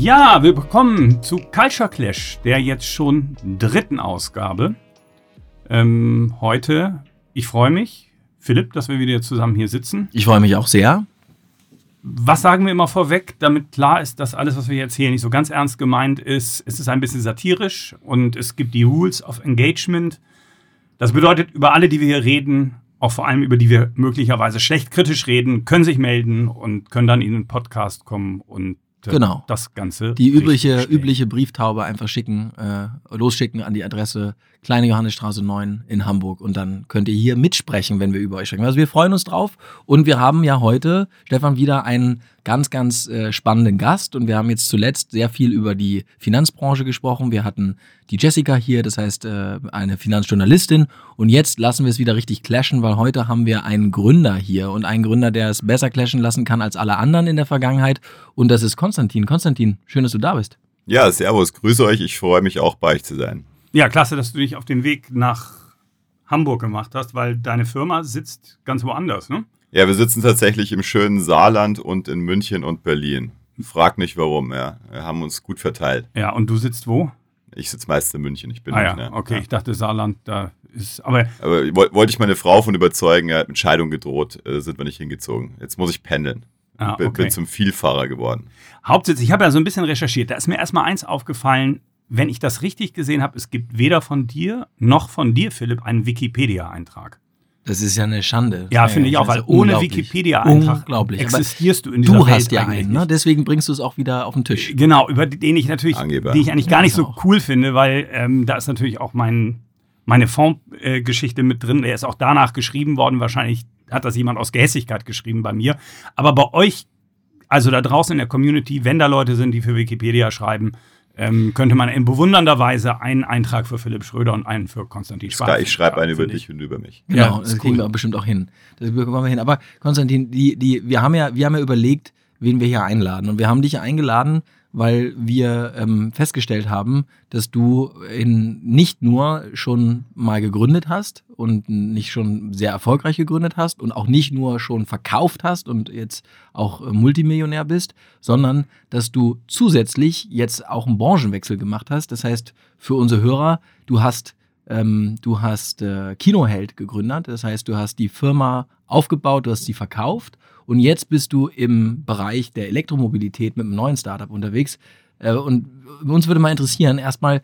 Ja, willkommen zu Culture Clash, der jetzt schon dritten Ausgabe. Ähm, heute, ich freue mich, Philipp, dass wir wieder zusammen hier sitzen. Ich freue mich auch sehr. Was sagen wir immer vorweg, damit klar ist, dass alles, was wir jetzt hier nicht so ganz ernst gemeint ist, es ist ein bisschen satirisch und es gibt die Rules of Engagement. Das bedeutet, über alle, die wir hier reden, auch vor allem über die wir möglicherweise schlecht kritisch reden, können sich melden und können dann in den Podcast kommen und äh, Genau. das Ganze. Die übliche, übliche Brieftaube einfach schicken, äh, losschicken an die Adresse Kleine Johannesstraße 9 in Hamburg und dann könnt ihr hier mitsprechen, wenn wir über euch sprechen. Also wir freuen uns drauf und wir haben ja heute, Stefan, wieder einen ganz, ganz äh, spannenden Gast und wir haben jetzt zuletzt sehr viel über die Finanzbranche gesprochen. Wir hatten die Jessica hier, das heißt äh, eine Finanzjournalistin und jetzt lassen wir es wieder richtig clashen, weil heute haben wir einen Gründer hier und einen Gründer, der es besser clashen lassen kann als alle anderen in der Vergangenheit und das ist Konstantin. Konstantin, schön, dass du da bist. Ja, servus, grüße euch. Ich freue mich auch bei euch zu sein. Ja, klasse, dass du dich auf den Weg nach Hamburg gemacht hast, weil deine Firma sitzt ganz woanders, ne? Ja, wir sitzen tatsächlich im schönen Saarland und in München und Berlin. Frag nicht warum, ja. Wir haben uns gut verteilt. Ja, und du sitzt wo? Ich sitze meist in München, ich bin ah ja, Münchner. okay, ich dachte Saarland, da ist, aber Aber woll- wollte ich meine Frau von überzeugen, er hat mit Scheidung gedroht, äh, sind wir nicht hingezogen. Jetzt muss ich pendeln. ah, bin, okay. bin zum Vielfahrer geworden. Hauptsitz, ich habe ja so ein bisschen recherchiert, da ist mir erstmal eins aufgefallen, wenn ich das richtig gesehen habe, es gibt weder von dir noch von dir, Philipp, einen Wikipedia-Eintrag. Das ist ja eine Schande. Ja, finde ich auch, weil ohne. Wikipedia-Eintrag existierst du in dieser du Welt hast ja einen, ne? deswegen bringst du es auch wieder auf den Tisch. Genau, über den ich natürlich, Angeber. die ich eigentlich gar Ja, nicht so auch. cool finde, weil ähm, da ist natürlich auch mein, meine Fondsgeschichte mit drin. Der ist auch danach geschrieben worden. Wahrscheinlich hat das jemand aus Gehässigkeit geschrieben bei mir. Aber bei euch, also da draußen in der Community, wenn da Leute sind, die für Wikipedia schreiben, ähm, könnte man in bewundernder Weise einen Eintrag für Philipp Schröder und einen für Konstantin Schwarz. Ich schreibe einen über dich und über mich. Genau, Ja, das ist kriegen cool. wir bestimmt auch hin. Das bekommen wir hin. Aber Konstantin, die, die, wir, haben ja, wir haben ja überlegt, wen wir hier einladen. Und wir haben dich eingeladen, weil wir ähm, festgestellt haben, dass du in, nicht nur schon mal gegründet hast und nicht schon sehr erfolgreich gegründet hast und auch nicht nur schon verkauft hast und jetzt auch äh, Multimillionär bist, sondern dass du zusätzlich jetzt auch einen Branchenwechsel gemacht hast. Das heißt, für unsere Hörer, du hast ähm, du hast äh, Kinoheld gegründet, das heißt, du hast die Firma aufgebaut, du hast sie verkauft und jetzt bist du im Bereich der Elektromobilität mit einem neuen Startup unterwegs. Äh, und uns würde mal interessieren, erstmal,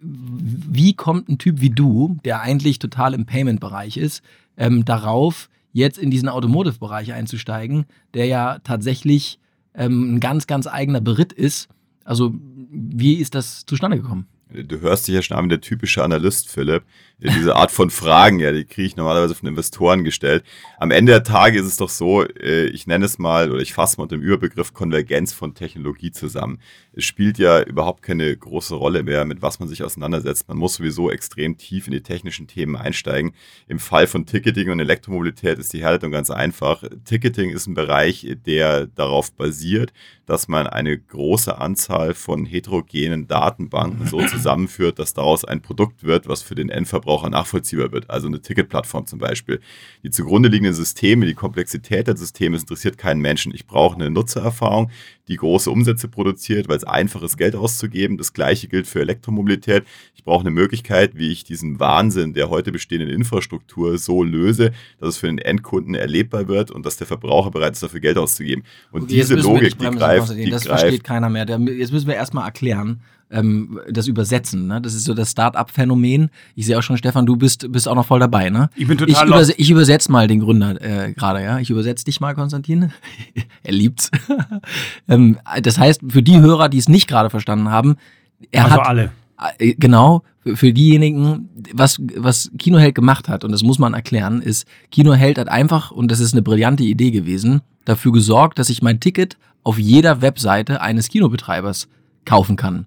wie kommt ein Typ wie du, der eigentlich total im Payment-Bereich ist, ähm, darauf, jetzt in diesen Automotive-Bereich einzusteigen, der ja tatsächlich ähm, ein ganz, ganz eigener Beritt ist. Also, wie ist das zustande gekommen? Du hörst dich ja schon an wie der typische Analyst, Philipp. Diese Art von Fragen, ja, die kriege ich normalerweise von Investoren gestellt. Am Ende der Tage ist es doch so, äh, ich nenne es mal oder ich fasse mal unter dem Überbegriff Konvergenz von Technologie zusammen. Es spielt ja überhaupt keine große Rolle mehr, mit was man sich auseinandersetzt. Man muss sowieso extrem tief in die technischen Themen einsteigen. Im Fall von Ticketing und Elektromobilität ist die Herleitung ganz einfach. Ticketing ist ein Bereich, der darauf basiert, dass man eine große Anzahl von heterogenen Datenbanken so zusammenführt, dass daraus ein Produkt wird, was für den Endverbraucher nachvollziehbar wird. Also eine Ticketplattform zum Beispiel. Die zugrunde liegenden Systeme, die Komplexität der Systeme, es interessiert keinen Menschen. Ich brauche eine Nutzererfahrung, die große Umsätze produziert, weil es einfach ist, Geld auszugeben. Das gleiche gilt für Elektromobilität. Ich brauche eine Möglichkeit, wie ich diesen Wahnsinn der heute bestehenden Infrastruktur so löse, dass es für den Endkunden erlebbar wird und dass der Verbraucher bereit ist, dafür Geld auszugeben. Und Okay, diese Logik, die greift, die das greift versteht keiner mehr. Jetzt müssen wir erstmal erklären, ähm, das Übersetzen. Ne? Das ist so das Start-up-Phänomen. Ich sehe auch schon, Stefan, du bist, bist auch noch voll dabei. Ne? Ich bin Ich, total überse lost. ich übersetze mal den Gründer äh, gerade, ja. Ich übersetze dich mal, Konstantin. er liebt's. ähm, das heißt, für die Hörer, die es nicht gerade verstanden haben, er Also hat alle. äh, Genau, für, für diejenigen, was, was Kinoheld gemacht hat, und das muss man erklären, ist, Kinoheld hat einfach, und das ist eine brillante Idee gewesen, dafür gesorgt, dass ich mein Ticket auf jeder Webseite eines Kinobetreibers kaufen kann.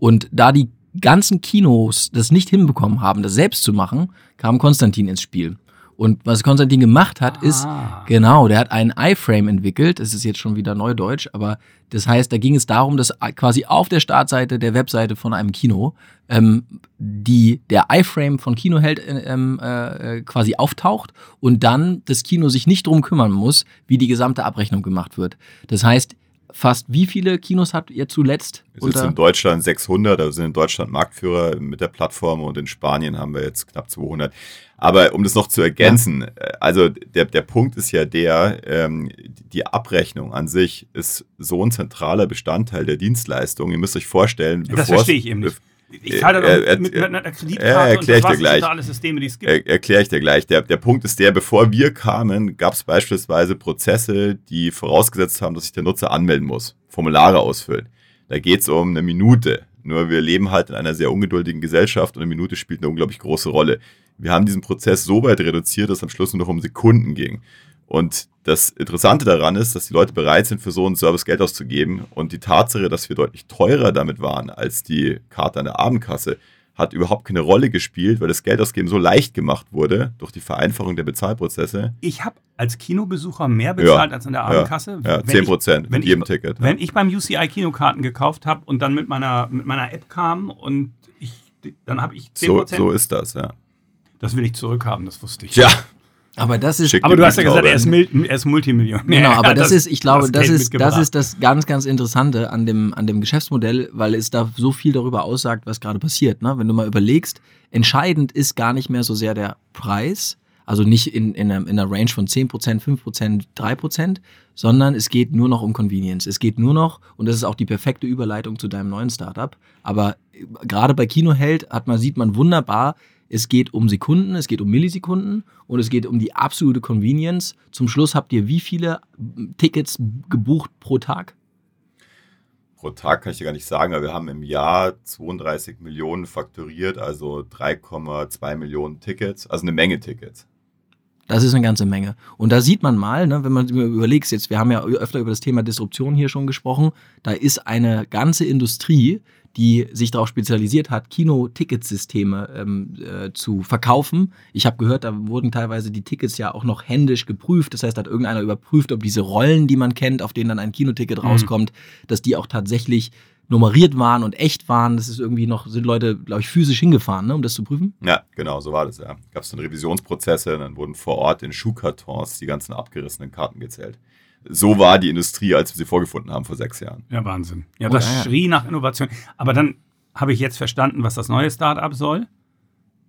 Und da die ganzen Kinos das nicht hinbekommen haben, das selbst zu machen, kam Konstantin ins Spiel. Und was Konstantin gemacht hat, ist, Ah. Genau, der hat einen iFrame entwickelt. Das ist jetzt schon wieder Neudeutsch, aber das heißt, da ging es darum, dass quasi auf der Startseite der Webseite von einem Kino ähm, die, der iFrame von Kinoheld äh, ähm, äh, quasi auftaucht und dann das Kino sich nicht drum kümmern muss, wie die gesamte Abrechnung gemacht wird. Das heißt, fast wie viele Kinos habt ihr zuletzt? Wir sind in Deutschland 600, also sind in Deutschland Marktführer mit der Plattform und in Spanien haben wir jetzt knapp 200. Aber um das noch zu ergänzen, ja. Äh, also der, der Punkt ist ja der, ähm, die Abrechnung an sich ist so ein zentraler Bestandteil der Dienstleistung. Ihr müsst euch vorstellen, das verstehe ich eben nicht. Ich zahle äh, äh, mit, mit, einer Kreditkarte äh, erkläre ich dir gleich. alle Systeme, die es gibt. Er, erkläre ich dir gleich. Der, der Punkt ist der, bevor wir kamen, gab es beispielsweise Prozesse, die vorausgesetzt haben, dass sich der Nutzer anmelden muss, Formulare ausfüllen. Da geht es um eine Minute. Nur wir leben halt in einer sehr ungeduldigen Gesellschaft und eine Minute spielt eine unglaublich große Rolle. Wir haben diesen Prozess so weit reduziert, dass es am Schluss nur noch um Sekunden ging. Und das Interessante daran ist, dass die Leute bereit sind, für so einen Service Geld auszugeben. Und die Tatsache, dass wir deutlich teurer damit waren als die Karte an der Abendkasse, hat überhaupt keine Rolle gespielt, weil das Geld ausgeben so leicht gemacht wurde durch die Vereinfachung der Bezahlprozesse. Ich habe als Kinobesucher mehr bezahlt ja, als an der Abendkasse. Ja, ja 10 Prozent mit jedem Ticket. Wenn ich beim UCI Kinokarten gekauft habe und dann mit meiner, mit meiner App kam und ich, dann habe ich 10 Prozent. So, so ist das, ja. Das will ich zurückhaben, das wusste ich. Ja. Aber das ist. aber du hast ja gesagt, er ist, er ist Multimillionär. Genau, aber das, das, ist, ich glaube, das, das ist, das ist das ganz, ganz Interessante an dem, an dem Geschäftsmodell, weil es da so viel darüber aussagt, was gerade passiert. Ne? Wenn du mal überlegst, entscheidend ist gar nicht mehr so sehr der Preis, also nicht in, in, einer, in einer Range von 10%, 5%, 3%, sondern es geht nur noch um Convenience. Es geht nur noch, und das ist auch die perfekte Überleitung zu deinem neuen Startup, aber gerade bei Kinoheld hat man, sieht man wunderbar, es geht um Sekunden, es geht um Millisekunden und es geht um die absolute Convenience. Zum Schluss habt ihr wie viele Tickets gebucht pro Tag? Pro Tag kann ich dir gar nicht sagen, aber wir haben im Jahr 32 Millionen fakturiert, also 3,2 Millionen Tickets, also eine Menge Tickets. Das ist eine ganze Menge. Und da sieht man mal, ne, wenn man überlegt, jetzt, wir haben ja öfter über das Thema Disruption hier schon gesprochen, da ist eine ganze Industrie, die sich darauf spezialisiert hat, Kino-Ticketsysteme ähm, äh, zu verkaufen. Ich habe gehört, da wurden teilweise die Tickets ja auch noch händisch geprüft. Das heißt, hat irgendeiner überprüft, ob diese Rollen, die man kennt, auf denen dann ein Kinoticket mhm. rauskommt, dass die auch tatsächlich nummeriert waren und echt waren. Das ist irgendwie noch, sind Leute, glaube ich, physisch hingefahren, ne, um das zu prüfen? Ja, genau, so war das, ja. Gab es dann Revisionsprozesse, dann wurden vor Ort in Schuhkartons die ganzen abgerissenen Karten gezählt so war die Industrie, als wir sie vorgefunden haben vor sechs Jahren. Ja, Wahnsinn. Ja, das oh, ja, schrie nach Innovation. Aber dann habe ich jetzt verstanden, was das neue Startup soll.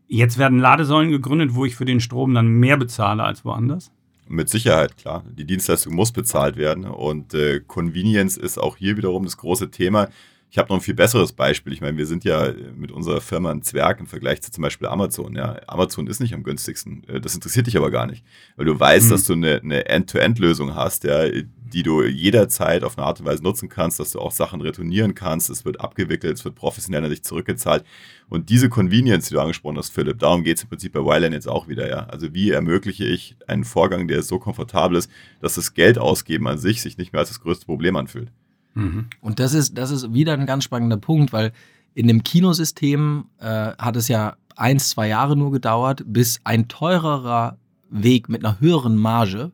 Jetzt werden Ladesäulen gegründet, wo ich für den Strom dann mehr bezahle als woanders. Mit Sicherheit, klar. Die Dienstleistung muss bezahlt werden und äh, Convenience ist auch hier wiederum das große Thema. Ich habe noch ein viel besseres Beispiel. Ich meine, wir sind ja mit unserer Firma ein Zwerg im Vergleich zu zum Beispiel Amazon. Ja, Amazon ist nicht am günstigsten. Äh, das interessiert dich aber gar nicht, weil du weißt, mhm. dass du eine, eine End-to-End-Lösung hast, ja, die du jederzeit auf eine Art und Weise nutzen kannst, dass du auch Sachen retournieren kannst. Es wird abgewickelt, es wird professionell an dich zurückgezahlt. Und diese Convenience, die du angesprochen hast, Philipp, darum geht es im Prinzip bei Wyland jetzt auch wieder. Ja? Also wie ermögliche ich einen Vorgang, der so komfortabel ist, dass das Geld ausgeben an sich sich nicht mehr als das größte Problem anfühlt. Mhm. Und das ist, das ist wieder ein ganz spannender Punkt, weil in dem Kinosystem äh, hat es ja ein, zwei Jahre nur gedauert, bis ein teurerer Weg mit einer höheren Marge,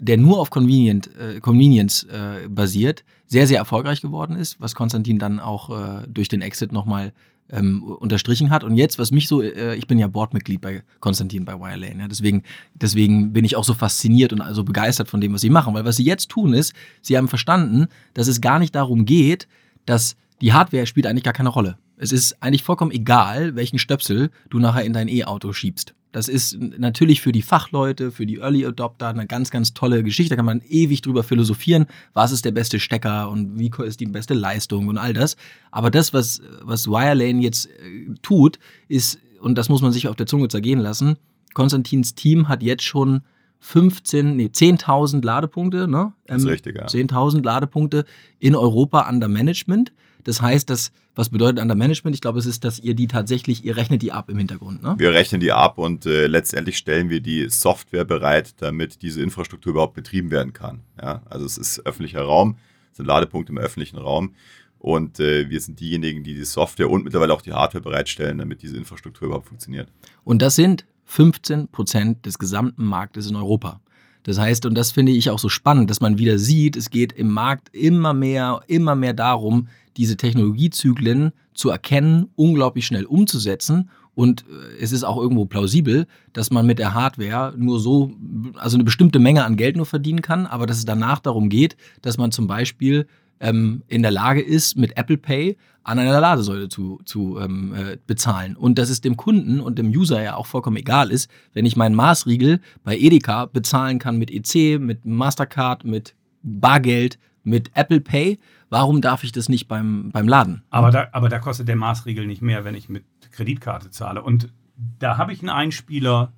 der nur auf Convenient, äh, Convenience äh, basiert, sehr, sehr erfolgreich geworden ist, was Konstantin dann auch äh, durch den Exit nochmal ähm, unterstrichen hat. Und jetzt, was mich so, äh, ich bin ja Boardmitglied bei Konstantin bei Wirelane, ja, deswegen, deswegen bin ich auch so fasziniert und also begeistert von dem, was sie machen. Weil was sie jetzt tun ist, sie haben verstanden, dass es gar nicht darum geht, dass die Hardware spielt eigentlich gar keine Rolle. Es ist eigentlich vollkommen egal, welchen Stöpsel du nachher in dein E-Auto schiebst. Das ist natürlich für die Fachleute, für die Early Adopter eine ganz, ganz tolle Geschichte. Da kann man ewig drüber philosophieren, was ist der beste Stecker und wie ist die beste Leistung und all das. Aber das, was, was Wirelane jetzt äh, tut, ist, und das muss man sich auf der Zunge zergehen lassen, Konstantins Team hat jetzt schon 15, nee, 10.000 Ladepunkte, ne? Ähm, das ist richtig, ja. 10.000 Ladepunkte in Europa under Management. Das heißt, dass, was bedeutet Under Management? Ich glaube, es ist, dass ihr die tatsächlich, ihr rechnet die ab im Hintergrund. Ne? Wir rechnen die ab und äh, letztendlich stellen wir die Software bereit, damit diese Infrastruktur überhaupt betrieben werden kann. Ja? Also es ist öffentlicher Raum, es sind Ladepunkte im öffentlichen Raum. Und äh, wir sind diejenigen, die die Software und mittlerweile auch die Hardware bereitstellen, damit diese Infrastruktur überhaupt funktioniert. Und das sind 15 Prozent des gesamten Marktes in Europa. Das heißt, und das finde ich auch so spannend, dass man wieder sieht, es geht im Markt immer mehr, immer mehr darum, diese Technologiezyklen zu erkennen, unglaublich schnell umzusetzen. Und äh, es ist auch irgendwo plausibel, dass man mit der Hardware nur so, also eine bestimmte Menge an Geld nur verdienen kann, aber dass es danach darum geht, dass man zum Beispiel ähm, in der Lage ist, mit Apple Pay an einer Ladesäule zu, zu ähm, äh, bezahlen. Und dass es dem Kunden und dem User ja auch vollkommen egal ist, wenn ich meinen Maßriegel bei Edeka bezahlen kann mit EC, mit Mastercard, mit Bargeld, mit Apple Pay. Warum darf ich das nicht beim, beim Laden? Aber da, aber da kostet der Maßriegel nicht mehr, wenn ich mit Kreditkarte zahle. Und da habe ich einen Einspieler,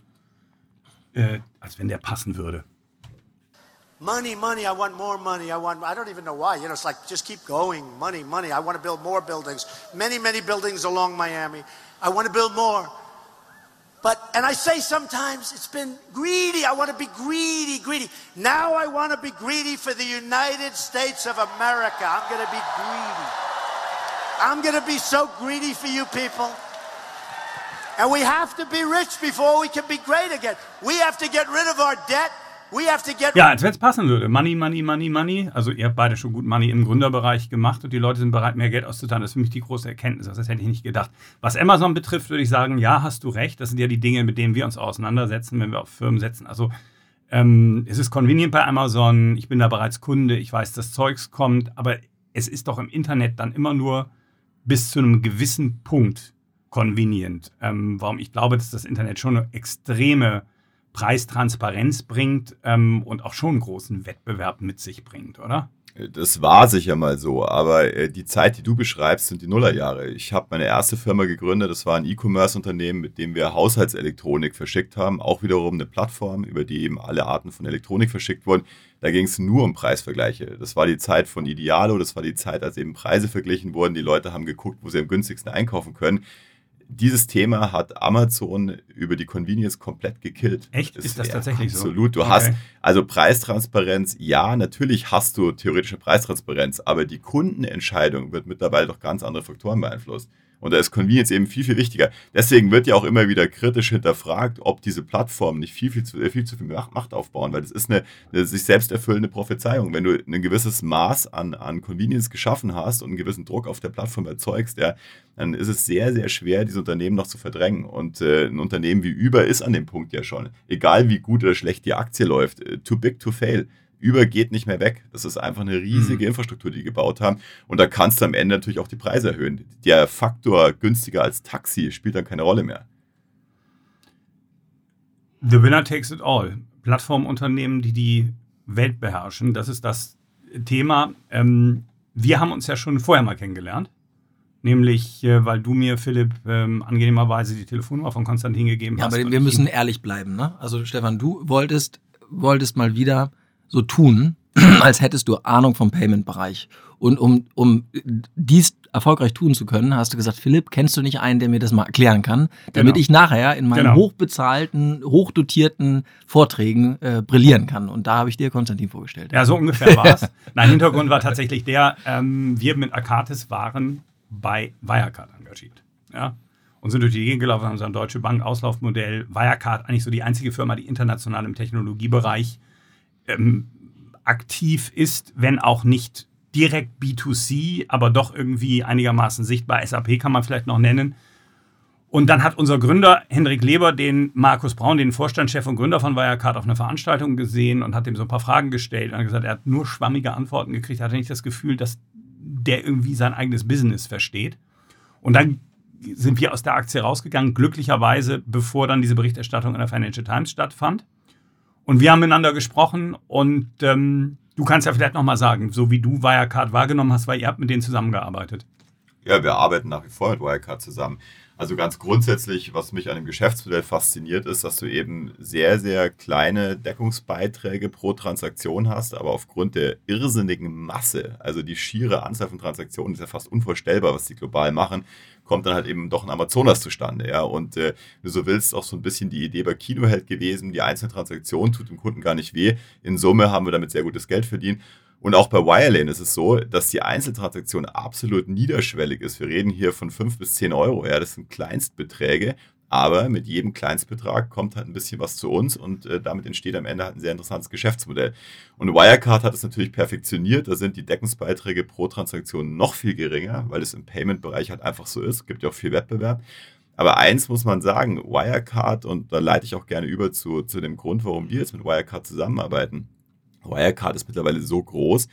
äh, als wenn der passen würde. Money, money, I want more money. I want, I don't even know why. You know, it's like just keep going. Money, money. I want to build more buildings. Many, many buildings along Miami. I want to build more. But, and I say sometimes it's been greedy. I want to be greedy, greedy. Now I want to be greedy for the United States of America. I'm going to be greedy. I'm going to be so greedy for you people. And we have to be rich before we can be great again. We have to get rid of our debt. Ja, als wenn es passen würde. Money, money, money, money. Also ihr habt beide schon gut Money im Gründerbereich gemacht und die Leute sind bereit, mehr Geld auszuzahlen. Das ist für mich die große Erkenntnis. Das hätte ich nicht gedacht. Was Amazon betrifft, würde ich sagen, ja, hast du recht. Das sind ja die Dinge, mit denen wir uns auseinandersetzen, wenn wir auf Firmen setzen. Also ähm, es ist convenient bei Amazon. Ich bin da bereits Kunde. Ich weiß, dass Zeugs kommt. Aber es ist doch im Internet dann immer nur bis zu einem gewissen Punkt convenient. Ähm, warum ich glaube, dass das Internet schon eine extreme Preistransparenz bringt ähm, und auch schon einen großen Wettbewerb mit sich bringt, oder? Das war sicher mal so, aber äh, die Zeit, die du beschreibst, sind die Nullerjahre. Ich habe meine erste Firma gegründet, das war ein E-Commerce-Unternehmen, mit dem wir Haushaltselektronik verschickt haben, auch wiederum eine Plattform, über die eben alle Arten von Elektronik verschickt wurden. Da ging es nur um Preisvergleiche. Das war die Zeit von Idealo, das war die Zeit, als eben Preise verglichen wurden. Die Leute haben geguckt, wo sie am günstigsten einkaufen können dieses Thema hat Amazon über die Convenience komplett gekillt. Echt? Ist, ist das tatsächlich absolut. so? Absolut. Du okay. hast also Preistransparenz, ja, natürlich hast du theoretische Preistransparenz, aber die Kundenentscheidung wird mittlerweile durch ganz andere Faktoren beeinflusst. Und da ist Convenience eben viel, viel wichtiger. Deswegen wird ja auch immer wieder kritisch hinterfragt, ob diese Plattformen nicht viel, viel zu, viel, zu viel Macht aufbauen, weil das ist eine, eine sich selbst erfüllende Prophezeiung. Wenn du ein gewisses Maß an, an Convenience geschaffen hast und einen gewissen Druck auf der Plattform erzeugst, ja, dann ist es sehr, sehr schwer, diese Unternehmen noch zu verdrängen. Und äh, ein Unternehmen wie Uber ist an dem Punkt ja schon. Egal wie gut oder schlecht die Aktie läuft, äh, too big to fail über geht nicht mehr weg. Das ist einfach eine riesige mhm. Infrastruktur, die die gebaut haben. Und da kannst du am Ende natürlich auch die Preise erhöhen. Der Faktor günstiger als Taxi spielt dann keine Rolle mehr. The winner takes it all. Plattformunternehmen, die die Welt beherrschen, das ist das Thema. Ähm, wir haben uns ja schon vorher mal kennengelernt. Nämlich, äh, weil du mir, Philipp, ähm, angenehmerweise die Telefonnummer von Konstantin gegeben ja, hast. Aber wir müssen ehrlich bleiben, ne? Also, Stefan, du wolltest, wolltest mal wieder so tun, als hättest du Ahnung vom Payment-Bereich. Und um, um dies erfolgreich tun zu können, hast du gesagt, Philipp, kennst du nicht einen, der mir das mal erklären kann, damit genau. ich nachher in meinen genau. hochbezahlten, hochdotierten Vorträgen äh, brillieren kann. Und da habe ich dir Konstantin vorgestellt. Ja, so ungefähr war es. Nein, Hintergrund war tatsächlich der, ähm, wir mit Akatis waren bei Wirecard engagiert. Ja? Und sind durch die Gegend gelaufen, haben so ein Deutsche Bank Auslaufmodell. Wirecard eigentlich so die einzige Firma, die international im Technologiebereich ähm, aktiv ist, wenn auch nicht direkt B2C, aber doch irgendwie einigermaßen sichtbar. SAP kann man vielleicht noch nennen. Und dann hat unser Gründer Hendrik Leber den Markus Braun, den Vorstandschef und Gründer von Wirecard, auf einer Veranstaltung gesehen und hat ihm so ein paar Fragen gestellt und hat gesagt, er hat nur schwammige Antworten gekriegt. Er hatte nicht das Gefühl, dass der irgendwie sein eigenes Business versteht. Und dann sind wir aus der Aktie rausgegangen, glücklicherweise, bevor dann diese Berichterstattung in der Financial Times stattfand. Und wir haben miteinander gesprochen und ähm, du kannst ja vielleicht nochmal sagen, so wie du Wirecard wahrgenommen hast, weil ihr habt mit denen zusammengearbeitet. Ja, wir arbeiten nach wie vor mit Wirecard zusammen. Also ganz grundsätzlich, was mich an dem Geschäftsmodell fasziniert, ist, dass du eben sehr, sehr kleine Deckungsbeiträge pro Transaktion hast, aber aufgrund der irrsinnigen Masse, also die schiere Anzahl von Transaktionen ist ja fast unvorstellbar, was die global machen, kommt dann halt eben doch ein Amazonas zustande. Ja? Und äh, du so willst, auch so ein bisschen die Idee bei Kinoheld gewesen, die einzelne Transaktion tut dem Kunden gar nicht weh. In Summe haben wir damit sehr gutes Geld verdient. Und auch bei Wirelane ist es so, dass die Einzeltransaktion absolut niederschwellig ist. Wir reden hier von 5 bis 10 Euro. Ja, das sind Kleinstbeträge. Aber mit jedem Kleinstbetrag kommt halt ein bisschen was zu uns und äh, damit entsteht am Ende halt ein sehr interessantes Geschäftsmodell. Und Wirecard hat es natürlich perfektioniert, da sind die Deckungsbeiträge pro Transaktion noch viel geringer, weil es im Payment-Bereich halt einfach so ist, es gibt ja auch viel Wettbewerb. Aber eins muss man sagen, Wirecard, und da leite ich auch gerne über zu, zu dem Grund, warum wir jetzt mit Wirecard zusammenarbeiten. Wirecard ist mittlerweile so groß,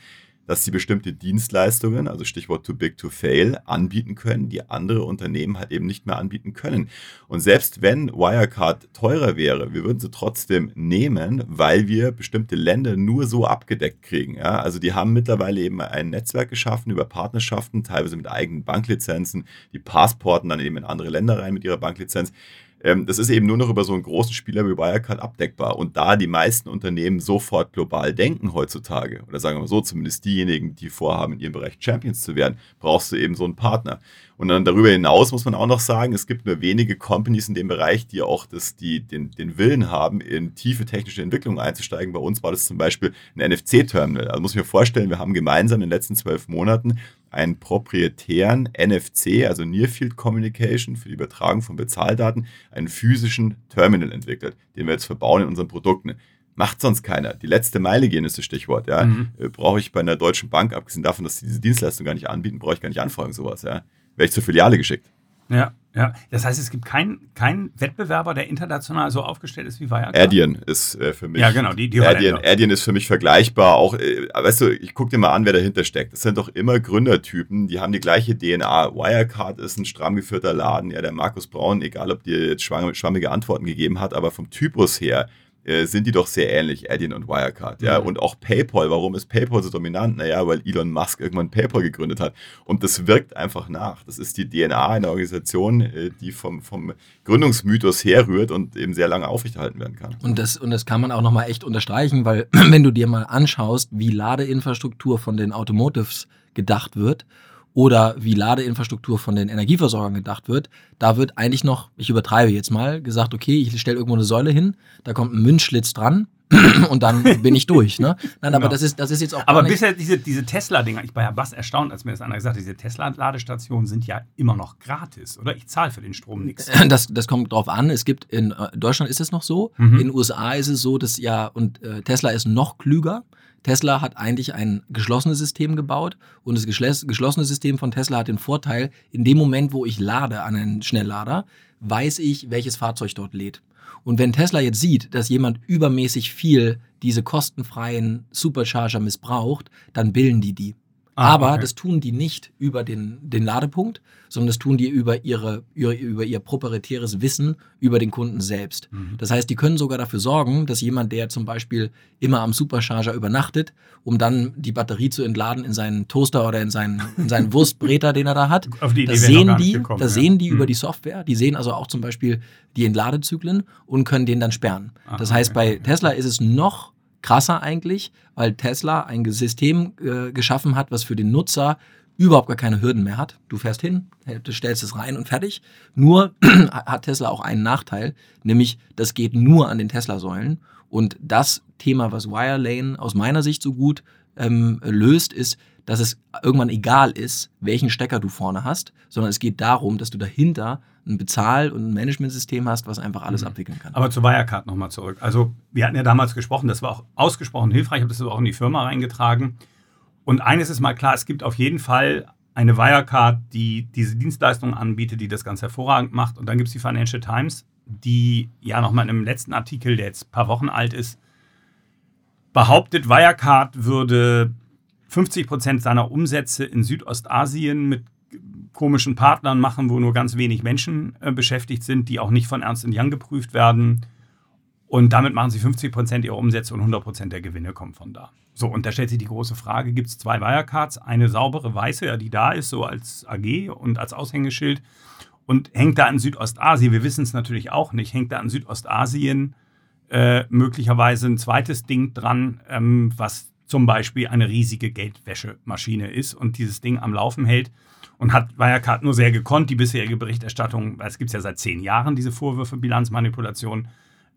dass sie bestimmte Dienstleistungen, also Stichwort too big to fail, anbieten können, die andere Unternehmen halt eben nicht mehr anbieten können. Und selbst wenn Wirecard teurer wäre, wir würden sie trotzdem nehmen, weil wir bestimmte Länder nur so abgedeckt kriegen. Ja? Also die haben mittlerweile eben ein Netzwerk geschaffen über Partnerschaften, teilweise mit eigenen Banklizenzen, die passporten dann eben in andere Länder rein mit ihrer Banklizenz. Ähm, das ist eben nur noch über so einen großen Spieler wie Wirecard abdeckbar. Und da die meisten Unternehmen sofort global denken heutzutage, oder sagen wir mal so, zumindest diejenigen, die vorhaben, in ihrem Bereich Champions zu werden, brauchst du eben so einen Partner. Und dann darüber hinaus muss man auch noch sagen, es gibt nur wenige Companies in dem Bereich, die auch das, die, den, den Willen haben, in tiefe technische Entwicklungen einzusteigen. Bei uns war das zum Beispiel ein NFC-Terminal. Also muss ich mir vorstellen, wir haben gemeinsam in den letzten zwölf Monaten einen proprietären NFC, also Near Field Communication für die Übertragung von Bezahldaten, einen physischen Terminal entwickelt, den wir jetzt verbauen in unseren Produkten. Macht sonst keiner. Die letzte Meile gehen ist das Stichwort. Ja. Mhm. Äh, brauche ich bei einer deutschen Bank, abgesehen davon, dass sie diese Dienstleistung gar nicht anbieten, brauche ich gar nicht anfragen, sowas. Ja wäre ich zur Filiale geschickt. Ja, ja. Das heißt, es gibt keinen kein Wettbewerber, der international so aufgestellt ist wie Wirecard. Adyen ist äh, für mich. Ja, genau, die, die Adyen, Adyen ist für mich vergleichbar. Auch, äh, weißt du, ich gucke dir mal an, wer dahinter steckt. Das sind doch immer Gründertypen, die haben die gleiche DNA. Wirecard ist ein stramm geführter Laden. Ja, der Markus Braun, egal ob dir jetzt schwammige Antworten gegeben hat, aber vom Typus her äh, sind die doch sehr ähnlich, Adyen und Wirecard. Ja? Mhm. Und auch PayPal, warum ist PayPal so dominant? Naja, weil Elon Musk irgendwann PayPal gegründet hat. Und das wirkt einfach nach. Das ist die DNA einer Organisation, äh, die vom, vom Gründungsmythos herrührt und eben sehr lange aufrechterhalten werden kann. Und das, und das kann man auch nochmal echt unterstreichen, weil wenn du dir mal anschaust, wie Ladeinfrastruktur von den Automotives gedacht wird oder wie Ladeinfrastruktur von den Energieversorgern gedacht wird, da wird eigentlich noch, ich übertreibe jetzt mal, gesagt, okay, ich stelle irgendwo eine Säule hin, da kommt ein Münzschlitz dran und dann bin ich durch. Ne? Nein, aber genau. das ist, das ist jetzt auch. Aber bisher diese, diese Tesla-Dinger, ich war ja was erstaunt, als mir das einer gesagt hat, diese Tesla-Ladestationen sind ja immer noch gratis, oder? Ich zahle für den Strom nichts. Das, das kommt drauf an. Es gibt in äh, Deutschland ist es noch so, mhm. in den USA ist es so, dass ja, und äh, Tesla ist noch klüger. Tesla hat eigentlich ein geschlossenes System gebaut und das geschlossene System von Tesla hat den Vorteil, in dem Moment, wo ich lade an einen Schnelllader, weiß ich, welches Fahrzeug dort lädt. Und wenn Tesla jetzt sieht, dass jemand übermäßig viel diese kostenfreien Supercharger missbraucht, dann bilden die die. Ah, Aber okay. das tun die nicht über den, den Ladepunkt, sondern das tun die über, ihre, über, über ihr proprietäres Wissen über den Kunden selbst. Mhm. Das heißt, die können sogar dafür sorgen, dass jemand, der zum Beispiel immer am Supercharger übernachtet, um dann die Batterie zu entladen in seinen Toaster oder in seinen, in seinen Wurstbreter, den er da hat, Auf die das sehen die, gekommen, das ja. sehen die mhm. über die Software. Die sehen also auch zum Beispiel die Entladezyklen und können den dann sperren. Aha, das heißt, okay. bei Tesla ist es noch krasser eigentlich, weil Tesla ein System äh, geschaffen hat, was für den Nutzer überhaupt gar keine Hürden mehr hat. Du fährst hin, du stellst es rein und fertig. Nur hat Tesla auch einen Nachteil, nämlich das geht nur an den Tesla-Säulen. Und das Thema, was Wirelane aus meiner Sicht so gut ähm, löst, ist, dass es irgendwann egal ist, welchen Stecker du vorne hast, sondern es geht darum, dass du dahinter ein Bezahl- und ein Managementsystem hast, was einfach alles mhm. abwickeln kann. Aber zu Wirecard nochmal zurück. Also wir hatten ja damals gesprochen, das war auch ausgesprochen hilfreich, ich habe das auch in die Firma reingetragen. Und eines ist mal klar, es gibt auf jeden Fall eine Wirecard, die diese Dienstleistungen anbietet, die das ganz hervorragend macht. Und dann gibt es die Financial Times, die ja nochmal in einem letzten Artikel, der jetzt ein paar Wochen alt ist, behauptet, Wirecard würde 50 Prozent seiner Umsätze in Südostasien mit komischen Partnern machen, wo nur ganz wenig Menschen äh, beschäftigt sind, die auch nicht von Ernst Young geprüft werden. Und damit machen sie 50 Prozent ihrer Umsätze und 100 Prozent der Gewinne kommen von da. So, und da stellt sich die große Frage: gibt es zwei Wirecards? Eine saubere weiße, ja, die da ist, so als AG und als Aushängeschild. Und hängt da in Südostasien, wir wissen es natürlich auch nicht, hängt da in Südostasien äh, möglicherweise ein zweites Ding dran, ähm, was zum Beispiel eine riesige Geldwäschemaschine ist und dieses Ding am Laufen hält und hat Wirecard nur sehr gekonnt, die bisherige Berichterstattung, weil es gibt ja seit zehn Jahren diese Vorwürfe Bilanzmanipulation,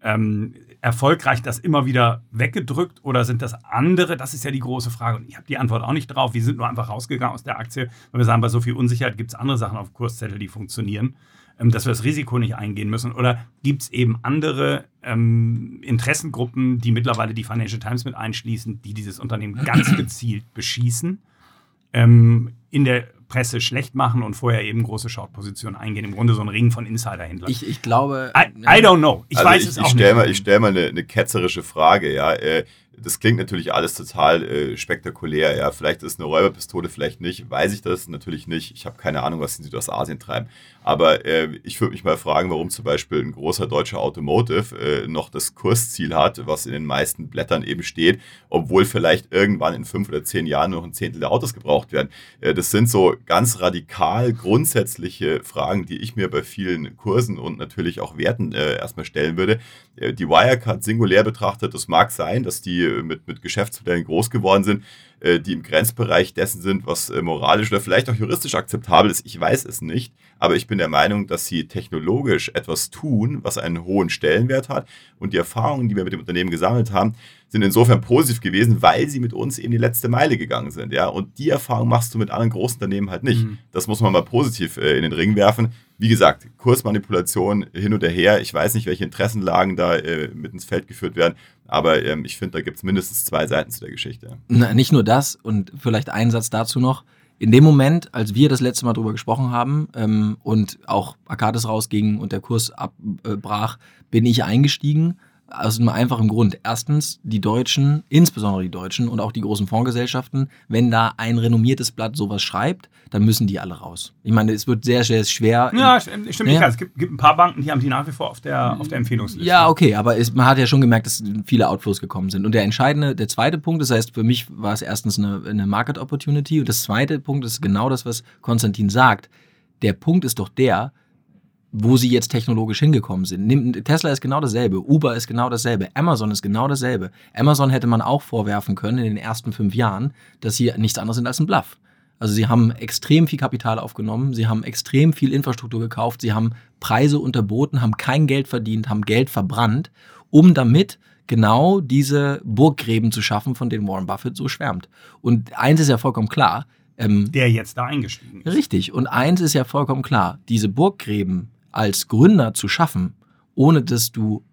ähm, erfolgreich das immer wieder weggedrückt oder sind das andere? Das ist ja die große Frage. Und ich habe die Antwort auch nicht drauf. Wir sind nur einfach rausgegangen aus der Aktie, weil wir sagen, bei so viel Unsicherheit gibt es andere Sachen auf Kurszettel, die funktionieren. ähm, dass wir das Risiko nicht eingehen müssen? Oder gibt es eben andere ähm, Interessengruppen, die mittlerweile die Financial Times mit einschließen, die dieses Unternehmen ganz gezielt beschießen, ähm, in der Presse schlecht machen und vorher eben große Short-Positionen eingehen? Im Grunde so ein Ring von Insider-Händlern. Ich, ich glaube. I, I don't know. Ich also weiß ich, es ich auch stell nicht. Mal, ich stelle mal eine, eine ketzerische Frage, ja. Äh, das klingt natürlich alles total äh, spektakulär, ja. Vielleicht ist eine Räuberpistole, vielleicht nicht. Weiß ich das? Natürlich nicht. Ich habe keine Ahnung, was sie in Südostasien treiben. Aber äh, ich würde mich mal fragen, warum zum Beispiel ein großer deutscher Automotive äh, noch das Kursziel hat, was in den meisten Blättern eben steht, obwohl vielleicht irgendwann in fünf oder zehn Jahren noch ein Zehntel der Autos gebraucht werden. Äh, das sind so ganz radikal grundsätzliche Fragen, die ich mir bei vielen Kursen und natürlich auch Werten äh, erstmal stellen würde. Äh, die Wirecard singulär betrachtet, das mag sein, dass die äh, mit, mit Geschäftsmodellen groß geworden sind, äh, die im Grenzbereich dessen sind, was äh, moralisch oder vielleicht auch juristisch akzeptabel ist. Ich weiß es nicht, aber ich bin der Meinung, dass sie technologisch etwas tun, was einen hohen Stellenwert hat. Und die Erfahrungen, die wir mit dem Unternehmen gesammelt haben, sind insofern positiv gewesen, weil sie mit uns eben die letzte Meile gegangen sind. Ja? Und die Erfahrung machst du mit anderen großen Unternehmen halt nicht. Mhm. Das muss man mal positiv äh, in den Ring werfen. Wie gesagt, Kursmanipulation hin und her. Ich weiß nicht, welche Interessenlagen da äh, mit ins Feld geführt werden, aber ähm, ich finde, da gibt es mindestens zwei Seiten zu der Geschichte. Na, nicht nur das und vielleicht ein Satz dazu noch. In dem Moment, als wir das letzte Mal darüber gesprochen haben ähm, und auch Arcades rausging und der Kurs abbrach, bin ich eingestiegen. Aus einem einfachen Grund. Erstens, die Deutschen, insbesondere die Deutschen und auch die großen Fondsgesellschaften, wenn da ein renommiertes Blatt sowas schreibt, dann müssen die alle raus. Ich meine, es wird sehr, sehr schwer. Ja, stimmt Ja. nicht ganz. Es gibt, gibt ein paar Banken, die haben die nach wie vor auf der, auf der Empfehlungsliste. Ja, okay, aber es, man hat ja schon gemerkt, dass viele Outflows gekommen sind. Und der entscheidende, der zweite Punkt, das heißt, für mich war es erstens eine, eine Market Opportunity und das zweite Punkt ist genau das, was Konstantin sagt. Der Punkt ist doch der, wo sie jetzt technologisch hingekommen sind. Tesla ist genau dasselbe, Uber ist genau dasselbe, Amazon ist genau dasselbe. Amazon hätte man auch vorwerfen können in den ersten fünf Jahren, dass sie nichts anderes sind als ein Bluff. Also sie haben extrem viel Kapital aufgenommen, sie haben extrem viel Infrastruktur gekauft, sie haben Preise unterboten, haben kein Geld verdient, haben Geld verbrannt, um damit genau diese Burggräben zu schaffen, von denen Warren Buffett so schwärmt. Und eins ist ja vollkommen klar, ähm, Der jetzt da eingestiegen ist. Richtig. Und eins ist ja vollkommen klar, diese Burggräben als Gründer zu schaffen, ohne dass du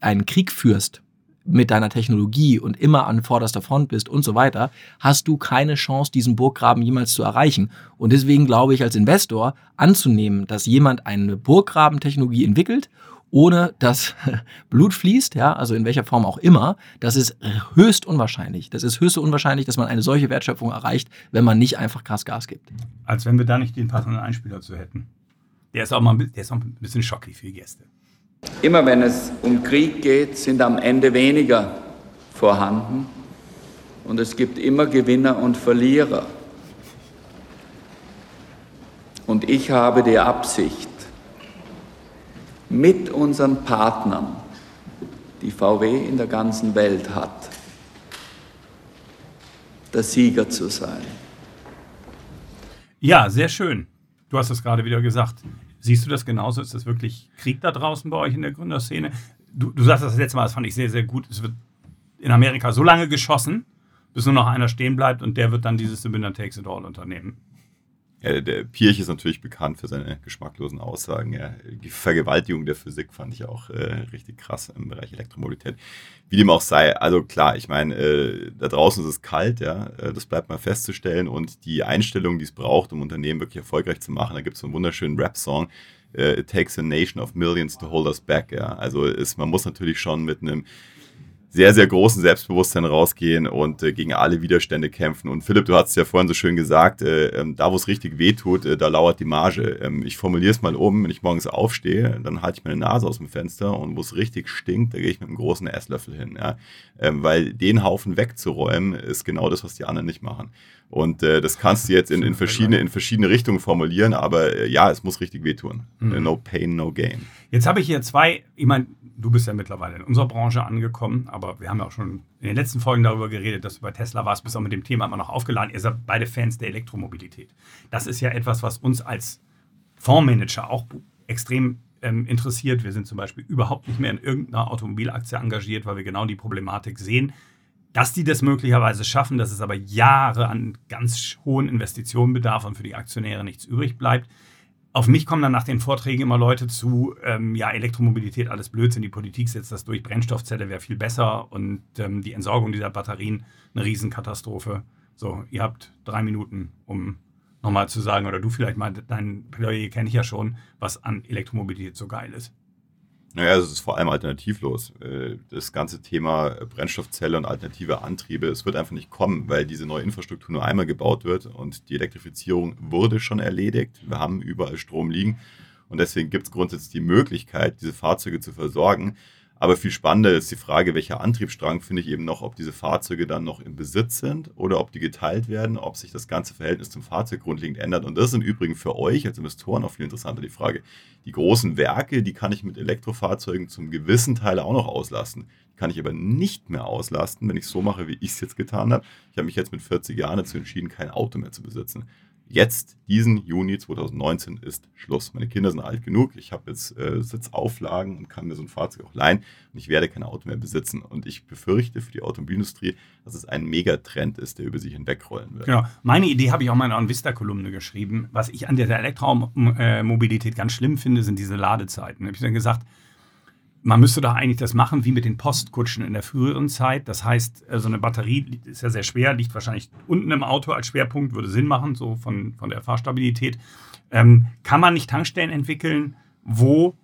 einen Krieg führst mit deiner Technologie und immer an vorderster Front bist und so weiter, hast du keine Chance, diesen Burggraben jemals zu erreichen. Und deswegen glaube ich als Investor anzunehmen, dass jemand eine Burggrabentechnologie entwickelt, ohne dass Blut fließt, ja, also in welcher Form auch immer, das ist höchst unwahrscheinlich. Das ist höchst unwahrscheinlich, dass man eine solche Wertschöpfung erreicht, wenn man nicht einfach krass Gas gibt. Als wenn wir da nicht den passenden Einspieler zu hätten. Der ist auch mal der ist auch ein bisschen schocki für die Gäste. Immer wenn es um Krieg geht, sind am Ende weniger vorhanden und es gibt immer Gewinner und Verlierer. Und ich habe die Absicht, mit unseren Partnern, die VW in der ganzen Welt hat, der Sieger zu sein. Ja, sehr schön. Du hast es gerade wieder gesagt. Siehst du das genauso? Ist das wirklich Krieg da draußen bei euch in der Gründerszene? Du, du sagst das letzte Mal, das fand ich sehr, sehr gut. Es wird in Amerika so lange geschossen, bis nur noch einer stehen bleibt und der wird dann dieses The Winner Takes It All unternehmen. Ja, der- der Pirch ist natürlich bekannt für seine geschmacklosen Aussagen. Ja. Die Vergewaltigung der Physik fand ich auch äh, richtig krass im Bereich Elektromobilität. Wie dem auch sei, also klar, ich meine, äh, da draußen ist es kalt, ja, äh, das bleibt mal festzustellen und die Einstellung, die es braucht, um Unternehmen wirklich erfolgreich zu machen, da gibt es so einen wunderschönen Rap-Song, äh, It takes a nation of millions to hold us back, ja. Also ist, man muss natürlich schon mit einem sehr, sehr großen Selbstbewusstsein rausgehen und äh, gegen alle Widerstände kämpfen. Und Philipp, du hast es ja vorhin so schön gesagt, äh, ähm, da wo es richtig weh tut, äh, da lauert die Marge. Ähm, ich formuliere es mal um, wenn ich morgens aufstehe, dann halte ich meine Nase aus dem Fenster und wo es richtig stinkt, da gehe ich mit einem großen Esslöffel hin. Ja? Ähm, weil den Haufen wegzuräumen, ist genau das, was die anderen nicht machen. Und äh, das kannst du jetzt in, in, verschiedene, in verschiedene Richtungen formulieren, aber äh, ja, es muss richtig wehtun. Äh, No pain, no gain. Jetzt habe ich hier zwei, ich meine, du bist ja mittlerweile in unserer Branche angekommen, aber wir haben ja auch schon in den letzten Folgen darüber geredet, dass du bei Tesla warst, bist auch mit dem Thema immer noch aufgeladen. Ihr seid beide Fans der Elektromobilität. Das ist ja etwas, was uns als Fondsmanager auch extrem ähm, interessiert. Wir sind zum Beispiel überhaupt nicht mehr in irgendeiner Automobilaktie engagiert, weil wir genau die Problematik sehen, dass die das möglicherweise schaffen, dass es aber Jahre an ganz hohen Investitionen bedarf und für die Aktionäre nichts übrig bleibt. auf mich kommen dann nach den Vorträgen immer Leute zu, ähm, ja, Elektromobilität, alles Blödsinn, die Politik setzt das durch, Brennstoffzelle wäre viel besser und ähm, die Entsorgung dieser Batterien eine Riesenkatastrophe. So, ihr habt drei Minuten, um nochmal zu sagen, oder du vielleicht mal, dein Plädoyer kenne ich ja schon, was an Elektromobilität so geil ist. Naja, es ist vor allem alternativlos. Äh, das ganze Thema Brennstoffzelle und alternative Antriebe, es wird einfach nicht kommen, weil diese neue Infrastruktur nur einmal gebaut wird und die Elektrifizierung wurde schon erledigt. Wir haben überall Strom liegen und deswegen gibt es grundsätzlich die Möglichkeit, diese Fahrzeuge zu versorgen. Aber viel spannender ist die Frage, welcher Antriebsstrang finde ich eben noch, ob diese Fahrzeuge dann noch im Besitz sind oder ob die geteilt werden, ob sich das ganze Verhältnis zum Fahrzeug grundlegend ändert. Und das ist im Übrigen für euch als Investoren auch viel interessanter die Frage. Die großen Werke, die kann ich mit Elektrofahrzeugen zum gewissen Teil auch noch auslasten. Kann ich aber nicht mehr auslasten, wenn ich es so mache, wie ich es jetzt getan habe. Ich habe mich jetzt mit 40 Jahren dazu entschieden, kein Auto mehr zu besitzen jetzt, diesen Juni 2019, ist Schluss. Meine Kinder sind alt genug, ich habe jetzt äh, Sitzauflagen und kann mir so ein Fahrzeug auch leihen und ich werde kein Auto mehr besitzen. Und ich befürchte für die Automobilindustrie, dass es ein Megatrend ist, der über sich hinwegrollen wird. Genau. Meine Idee habe ich auch mal in einer Vista-Kolumne geschrieben. Was ich an der Elektromobilität ganz schlimm finde, sind diese Ladezeiten. Da habe ich dann gesagt, man müsste doch eigentlich das machen wie mit den Postkutschen in der früheren Zeit. Das heißt, äh, so eine Batterie ist ja sehr schwer, liegt wahrscheinlich unten im Auto als Schwerpunkt, würde Sinn machen, so von, von der Fahrstabilität. Ähm, kann man nicht Tankstellen entwickeln, wo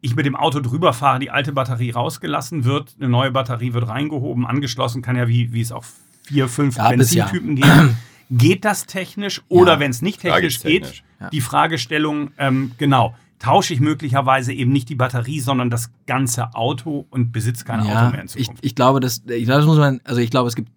ich mit dem Auto drüber fahre, die alte Batterie rausgelassen wird, eine neue Batterie wird reingehoben, angeschlossen, kann ja wie, wie es auch vier, fünf Gab es ja. Benzintypen geben. Geht das technisch oder Ja. wenn es nicht technisch geht, Fragezeichen. Ja. die Fragestellung, ähm, genau, tausche ich möglicherweise eben nicht die Batterie, sondern das ganze Auto und besitze kein ja, Auto mehr in ich, Zukunft. ich glaube, das, ich glaube, das muss man, also ich glaube, es gibt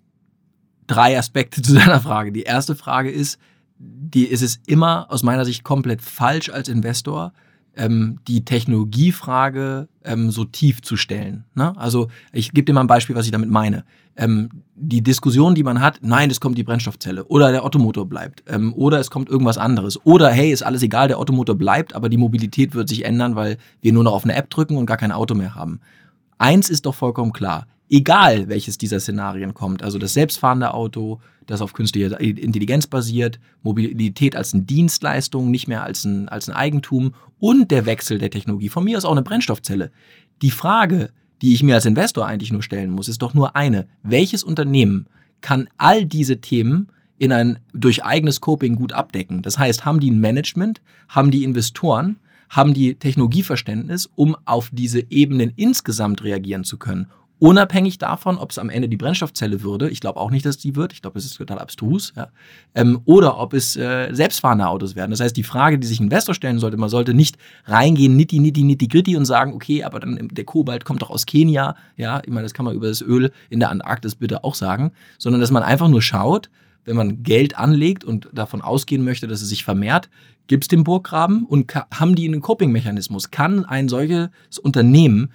drei Aspekte zu deiner Frage. Die erste Frage ist, die ist es immer aus meiner Sicht komplett falsch als Investor, ähm, die Technologiefrage ähm, so tief zu stellen. Ne? Also ich gebe dir mal ein Beispiel, was ich damit meine. Ähm, die Diskussion, die man hat, nein, es kommt die Brennstoffzelle oder der Ottomotor bleibt ähm, oder es kommt irgendwas anderes oder hey, ist alles egal, der Ottomotor bleibt, aber die Mobilität wird sich ändern, weil wir nur noch auf eine App drücken und gar kein Auto mehr haben. Eins ist doch vollkommen klar. Egal, welches dieser Szenarien kommt, also das selbstfahrende Auto, das auf künstlicher Intelligenz basiert, Mobilität als eine Dienstleistung, nicht mehr als ein, als ein Eigentum und der Wechsel der Technologie. Von mir aus auch eine Brennstoffzelle. Die Frage, die ich mir als Investor eigentlich nur stellen muss, ist doch nur eine. Welches Unternehmen kann all diese Themen in ein, durch eigenes Coping gut abdecken? Das heißt, haben die ein Management, haben die Investoren, haben die Technologieverständnis, um auf diese Ebenen insgesamt reagieren zu können. Unabhängig davon, ob es am Ende die Brennstoffzelle würde, ich glaube auch nicht, dass die wird, ich glaube, es ist total abstrus, ja, ähm, oder ob es äh, selbstfahrende Autos werden. Das heißt, die Frage, die sich ein Investor stellen sollte, man sollte nicht reingehen, nitti, nitti, nitti, gritti und sagen, okay, aber dann der Kobalt kommt doch aus Kenia, ja, ich meine, das kann man über das Öl in der Antarktis bitte auch sagen, sondern dass man einfach nur schaut, wenn man Geld anlegt und davon ausgehen möchte, dass es sich vermehrt, gibt es den Burggraben und haben die einen Coping-Mechanismus? Kann ein solches Unternehmen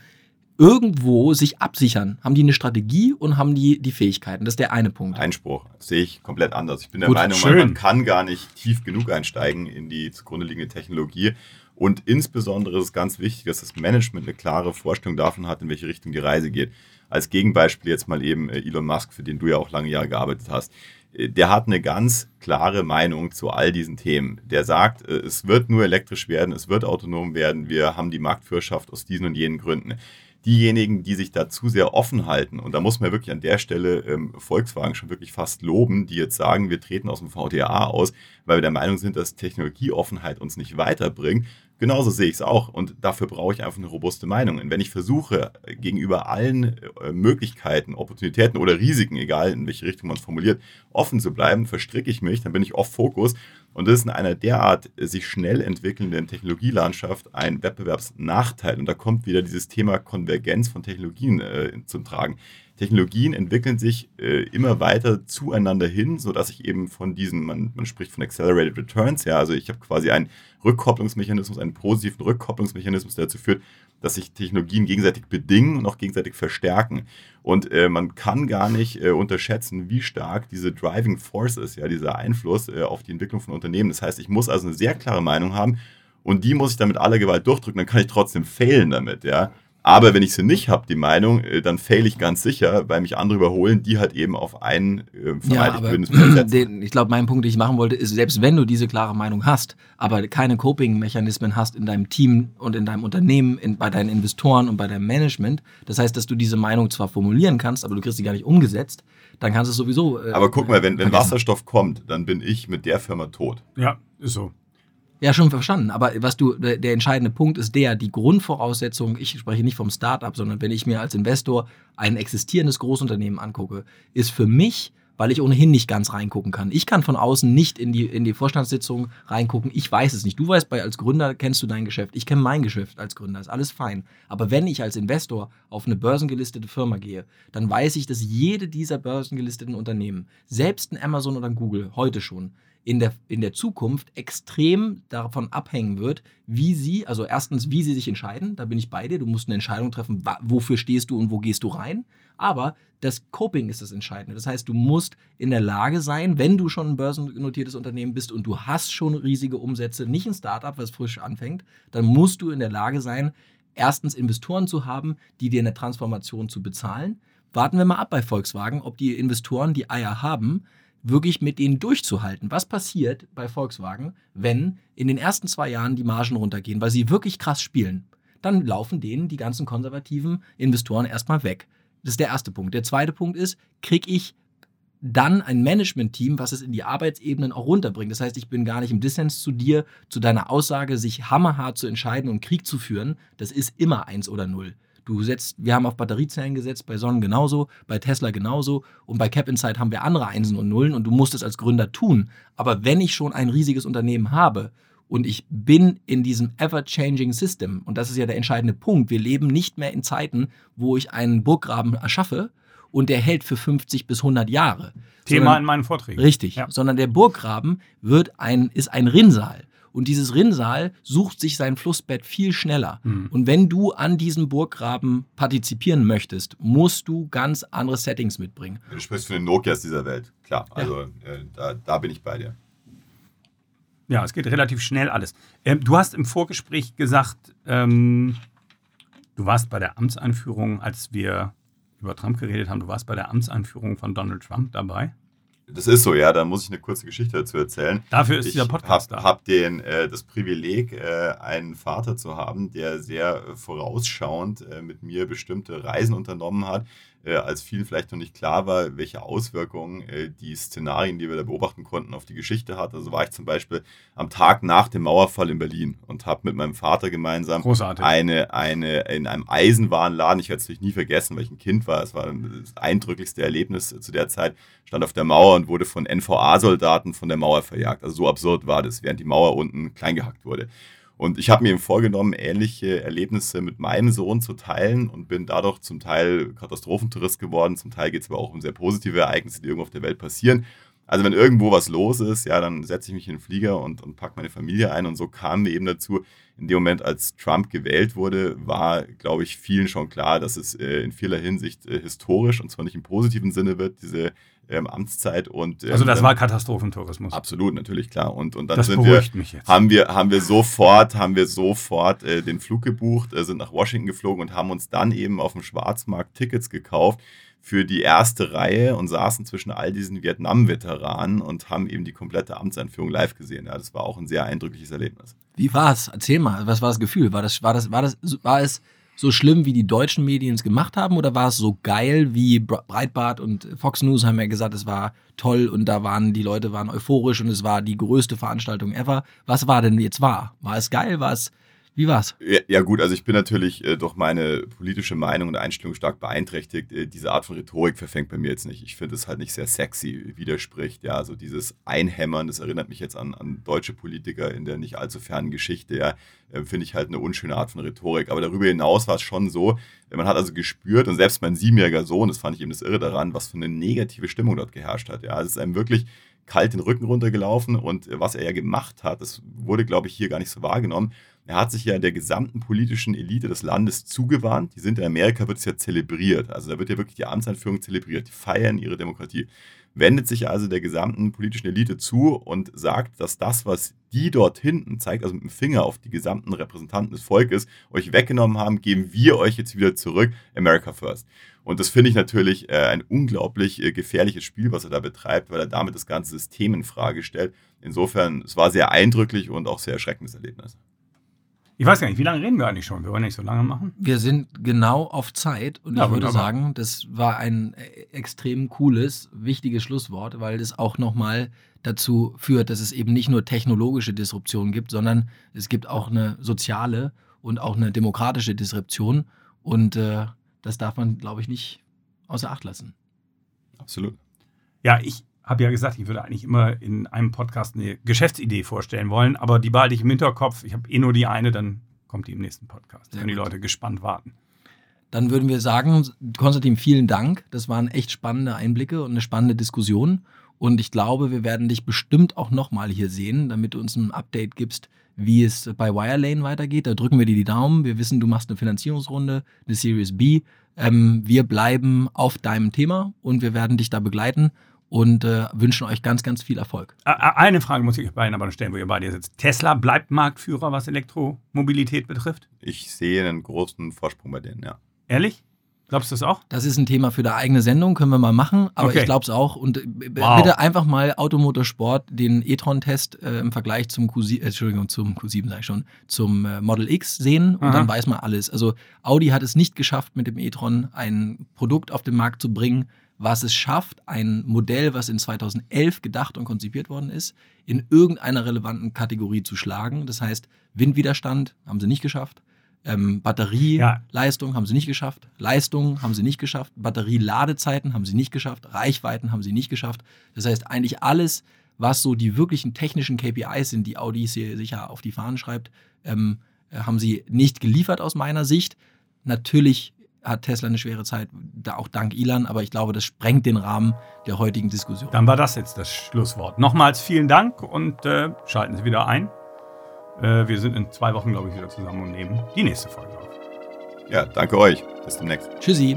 irgendwo sich absichern? Haben die eine Strategie und haben die die Fähigkeiten? Das ist der eine Punkt. Einspruch. Das sehe ich komplett anders. Ich bin der Gut, Meinung, man, schön. man kann gar nicht tief genug einsteigen in die zugrunde liegende Technologie. Und insbesondere ist es ganz wichtig, dass das Management eine klare Vorstellung davon hat, in welche Richtung die Reise geht. Als Gegenbeispiel jetzt mal eben äh, Elon Musk, für den du ja auch lange Jahre gearbeitet hast. Äh, Der hat eine ganz klare Meinung zu all diesen Themen. Der sagt, äh, es wird nur elektrisch werden, es wird autonom werden, wir haben die Marktführerschaft aus diesen und jenen Gründen diejenigen, die sich da zu sehr offen halten, und da muss man wirklich an der Stelle ähm, Volkswagen schon wirklich fast loben, die jetzt sagen, wir treten aus dem VDA aus, weil wir der Meinung sind, dass Technologieoffenheit uns nicht weiterbringt. Genauso sehe ich es auch und dafür brauche ich einfach eine robuste Meinung. Und wenn ich versuche, gegenüber allen äh, Möglichkeiten, Opportunitäten oder Risiken, egal in welche Richtung man es formuliert, offen zu bleiben, verstricke ich mich, dann bin ich off-Fokus und das ist in einer derart äh, sich schnell entwickelnden Technologielandschaft ein Wettbewerbsnachteil. Und da kommt wieder dieses Thema Konvergenz von Technologien äh, zum Tragen. Technologien entwickeln sich äh, immer weiter zueinander hin, sodass ich eben von diesen, man, man spricht von Accelerated Returns, ja, also ich habe quasi einen Rückkopplungsmechanismus, einen positiven Rückkopplungsmechanismus, der dazu führt, dass sich Technologien gegenseitig bedingen und auch gegenseitig verstärken. Und äh, man kann gar nicht äh, unterschätzen, wie stark diese Driving Force ist, ja, dieser Einfluss äh, auf die Entwicklung von Unternehmen. Das heißt, ich muss also eine sehr klare Meinung haben und die muss ich dann mit aller Gewalt durchdrücken, dann kann ich trotzdem failen damit, ja. Aber wenn ich sie nicht habe, die Meinung, äh, dann fail ich ganz sicher, weil mich andere überholen, die halt eben auf einen äh, ja, aber den, ich glaube, mein Punkt, den ich machen wollte, ist, selbst wenn du diese klare Meinung hast, aber keine Coping-Mechanismen hast in deinem Team und in deinem Unternehmen, in, bei deinen Investoren und bei deinem Management, das heißt, dass du diese Meinung zwar formulieren kannst, aber du kriegst sie gar nicht umgesetzt, dann kannst du es sowieso. Äh, aber guck mal, wenn, wenn Wasserstoff kommt, dann bin ich mit der Firma tot. Ja, ist so. Ja, schon verstanden. Aber was du, der entscheidende Punkt ist der, die Grundvoraussetzung, ich spreche nicht vom Startup, sondern wenn ich mir als Investor ein existierendes Großunternehmen angucke, ist für mich, weil ich ohnehin nicht ganz reingucken kann. Ich kann von außen nicht in die, in die Vorstandssitzung reingucken. Ich weiß es nicht. Du weißt, bei, als Gründer kennst du dein Geschäft. Ich kenne mein Geschäft als Gründer. Ist alles fein. Aber wenn ich als Investor auf eine börsengelistete Firma gehe, dann weiß ich, dass jede dieser börsengelisteten Unternehmen, selbst ein Amazon oder ein Google, heute schon, in der, in der Zukunft extrem davon abhängen wird, wie sie, also erstens, wie sie sich entscheiden, da bin ich bei dir, du musst eine Entscheidung treffen, wofür stehst du und wo gehst du rein, aber das Coping ist das Entscheidende. Das heißt, du musst in der Lage sein, wenn du schon ein börsennotiertes Unternehmen bist und du hast schon riesige Umsätze, nicht ein Startup, was frisch anfängt, dann musst du in der Lage sein, erstens Investoren zu haben, die dir eine Transformation zu bezahlen. Warten wir mal ab bei Volkswagen, ob die Investoren die Eier haben, wirklich mit denen durchzuhalten. Was passiert bei Volkswagen, wenn in den ersten zwei Jahren die Margen runtergehen, weil sie wirklich krass spielen? Dann laufen denen die ganzen konservativen Investoren erstmal weg. Das ist der erste Punkt. Der zweite Punkt ist, kriege ich dann ein Management-Team, was es in die Arbeitsebenen auch runterbringt. Das heißt, ich bin gar nicht im Dissens zu dir, zu deiner Aussage, sich hammerhart zu entscheiden und Krieg zu führen. Das ist immer eins oder null. Du setzt, wir haben auf Batteriezellen gesetzt, bei Sonnen genauso, bei Tesla genauso und bei Cap Insight haben wir andere Einsen und Nullen und du musst es als Gründer tun. Aber wenn ich schon ein riesiges Unternehmen habe und ich bin in diesem ever-changing System, und das ist ja der entscheidende Punkt, wir leben nicht mehr in Zeiten, wo ich einen Burggraben erschaffe und der hält für 50 bis 100 Jahre. Thema sondern, in meinen Vorträgen. Richtig, ja. sondern der Burggraben wird ein, ist ein Rinnsal. Und dieses Rinnsal sucht sich sein Flussbett viel schneller. Mhm. Und wenn du an diesem Burggraben partizipieren möchtest, musst du ganz andere Settings mitbringen. Du sprichst von den Nokias dieser Welt, klar. Also ja. äh, da, da bin ich bei dir. Ja, es geht relativ schnell alles. Ähm, du hast im Vorgespräch gesagt, ähm, du warst bei der Amtseinführung, als wir über Trump geredet haben, du warst bei der Amtseinführung von Donald Trump dabei. Das ist so, ja. Da muss ich eine kurze Geschichte dazu erzählen. Dafür ist ich dieser Podcast hab, da. Ich habe den äh, das Privileg, äh, einen Vater zu haben, der sehr vorausschauend äh, mit mir bestimmte Reisen unternommen hat, äh, als vielen vielleicht noch nicht klar war, welche Auswirkungen äh, die Szenarien, die wir da beobachten konnten, auf die Geschichte hat. Also war ich zum Beispiel am Tag nach dem Mauerfall in Berlin und habe mit meinem Vater gemeinsam eine, eine in einem Eisenwarenladen, ich werde es natürlich nie vergessen, weil ich ein Kind war, es war das eindrücklichste Erlebnis zu der Zeit, stand auf der Mauer und wurde von NVA-Soldaten von der Mauer verjagt. Also so absurd war das, während die Mauer unten kleingehackt wurde. Und ich habe mir vorgenommen, ähnliche Erlebnisse mit meinem Sohn zu teilen und bin dadurch zum Teil Katastrophentourist geworden. Zum Teil geht es aber auch um sehr positive Ereignisse, die irgendwo auf der Welt passieren. Also wenn irgendwo was los ist, ja, dann setze ich mich in den Flieger und, und packe meine Familie ein. Und so kamen wir eben dazu, in dem Moment, als Trump gewählt wurde, war, glaube ich, vielen schon klar, dass es äh, in vieler Hinsicht äh, historisch und zwar nicht im positiven Sinne wird, diese ähm, Amtszeit und ähm, also das war Katastrophentourismus. Absolut, natürlich klar. Und, und dann das sind wir, haben wir haben wir sofort haben wir sofort äh, den Flug gebucht, äh, sind nach Washington geflogen und haben uns dann eben auf dem Schwarzmarkt Tickets gekauft für die erste Reihe und saßen zwischen all diesen Vietnam-Veteranen und haben eben die komplette Amtseinführung live gesehen. Ja, das war auch ein sehr eindrückliches Erlebnis. Wie war es? Erzähl mal, was war das Gefühl? War das, war das, war das, war es so schlimm, wie die deutschen Medien es gemacht haben? Oder war es so geil, wie Breitbart und Fox News haben ja gesagt, es war toll und da waren die Leute waren euphorisch und es war die größte Veranstaltung ever. Was war denn jetzt wahr? War es geil? War es wie war's? Ja, ja gut, also ich bin natürlich äh, durch meine politische Meinung und Einstellung stark beeinträchtigt. Äh, diese Art von Rhetorik verfängt bei mir jetzt nicht. Ich finde es halt nicht sehr sexy, widerspricht. Ja, also dieses Einhämmern, das erinnert mich jetzt an, an deutsche Politiker in der nicht allzu fernen Geschichte. Ja, äh, finde ich halt eine unschöne Art von Rhetorik. Aber darüber hinaus war es schon so, man hat also gespürt und selbst mein siebenjähriger Sohn, das fand ich eben das Irre daran, was für eine negative Stimmung dort geherrscht hat. Ja, es ist einem wirklich kalt den Rücken runtergelaufen und äh, was er ja gemacht hat, das wurde, glaube ich, hier gar nicht so wahrgenommen. Er hat sich ja der gesamten politischen Elite des Landes zugewandt. Die sind in Amerika, wird es ja zelebriert. Also da wird ja wirklich die Amtseinführung zelebriert. Die feiern ihre Demokratie. wendet sich also der gesamten politischen Elite zu und sagt, dass das, was die dort hinten zeigt, also mit dem Finger auf die gesamten Repräsentanten des Volkes, euch weggenommen haben, geben wir euch jetzt wieder zurück. America First. Und das finde ich natürlich äh, ein unglaublich äh, gefährliches Spiel, was er da betreibt, weil er damit das ganze System in Frage stellt. Insofern, es war sehr eindrücklich und auch sehr erschreckendes Erlebnis. Ich weiß gar nicht, wie lange reden wir eigentlich schon? Wir wollen nicht so lange machen. Wir sind genau auf Zeit und Ja, ich würde wunderbar. sagen, das war ein äh, extrem cooles, wichtiges Schlusswort, weil das auch nochmal dazu führt, dass es eben nicht nur technologische Disruption gibt, sondern es gibt auch eine soziale und auch eine demokratische Disruption und äh, das darf man, glaube ich, nicht außer Acht lassen. Absolut. Ja, ich habe ja gesagt, ich würde eigentlich immer in einem Podcast eine Geschäftsidee vorstellen wollen, aber die behalte ich im Hinterkopf. Ich habe eh nur die eine, dann kommt die im nächsten Podcast. Sehr Können die. Leute gespannt warten. Dann würden wir sagen, Konstantin, vielen Dank. Das waren echt spannende Einblicke und eine spannende Diskussion. Und ich glaube, wir werden dich bestimmt auch nochmal hier sehen, damit du uns ein Update gibst, wie es bei Wirelane weitergeht. Da drücken wir dir die Daumen. Wir wissen, du machst eine Finanzierungsrunde, eine Series B. Ähm, wir bleiben auf deinem Thema und wir werden dich da begleiten und äh, wünschen euch ganz, ganz viel Erfolg. Eine Frage muss ich euch beiden aber noch stellen, wo ihr beide sitzt. Tesla bleibt Marktführer, was Elektromobilität betrifft? Ich sehe einen großen Vorsprung bei denen, ja. Ehrlich? Glaubst du das auch? Das ist ein Thema für eine eigene Sendung, können wir mal machen, aber Okay. ich glaube es auch. Und äh, Wow. bitte einfach mal Automotorsport den e-tron-Test äh, im Vergleich zum Q7, äh, Entschuldigung, zum Q7 sag ich schon, zum äh, Model X sehen und Aha. dann weiß man alles. Also Audi hat es nicht geschafft, mit dem e-tron ein Produkt auf den Markt zu bringen, was es schafft, ein Modell, was in 2011 gedacht und konzipiert worden ist, in irgendeiner relevanten Kategorie zu schlagen. Das heißt, Windwiderstand haben sie nicht geschafft. Ähm, Batterieleistung haben sie nicht geschafft. Leistung haben sie nicht geschafft. Batterieladezeiten haben sie nicht geschafft. Reichweiten haben sie nicht geschafft. Das heißt, eigentlich alles, was so die wirklichen technischen KPIs sind, die Audi sich sicher auf die Fahnen schreibt, ähm, äh, haben sie nicht geliefert aus meiner Sicht. Natürlich hat Tesla eine schwere Zeit, da auch dank Elon, aber ich glaube, das sprengt den Rahmen der heutigen Diskussion. Dann war das jetzt das Schlusswort. Nochmals vielen Dank und äh, schalten Sie wieder ein. Äh, wir sind in zwei Wochen, glaube ich, wieder zusammen und nehmen die nächste Folge auf. Ja, danke euch. Bis demnächst. Tschüssi.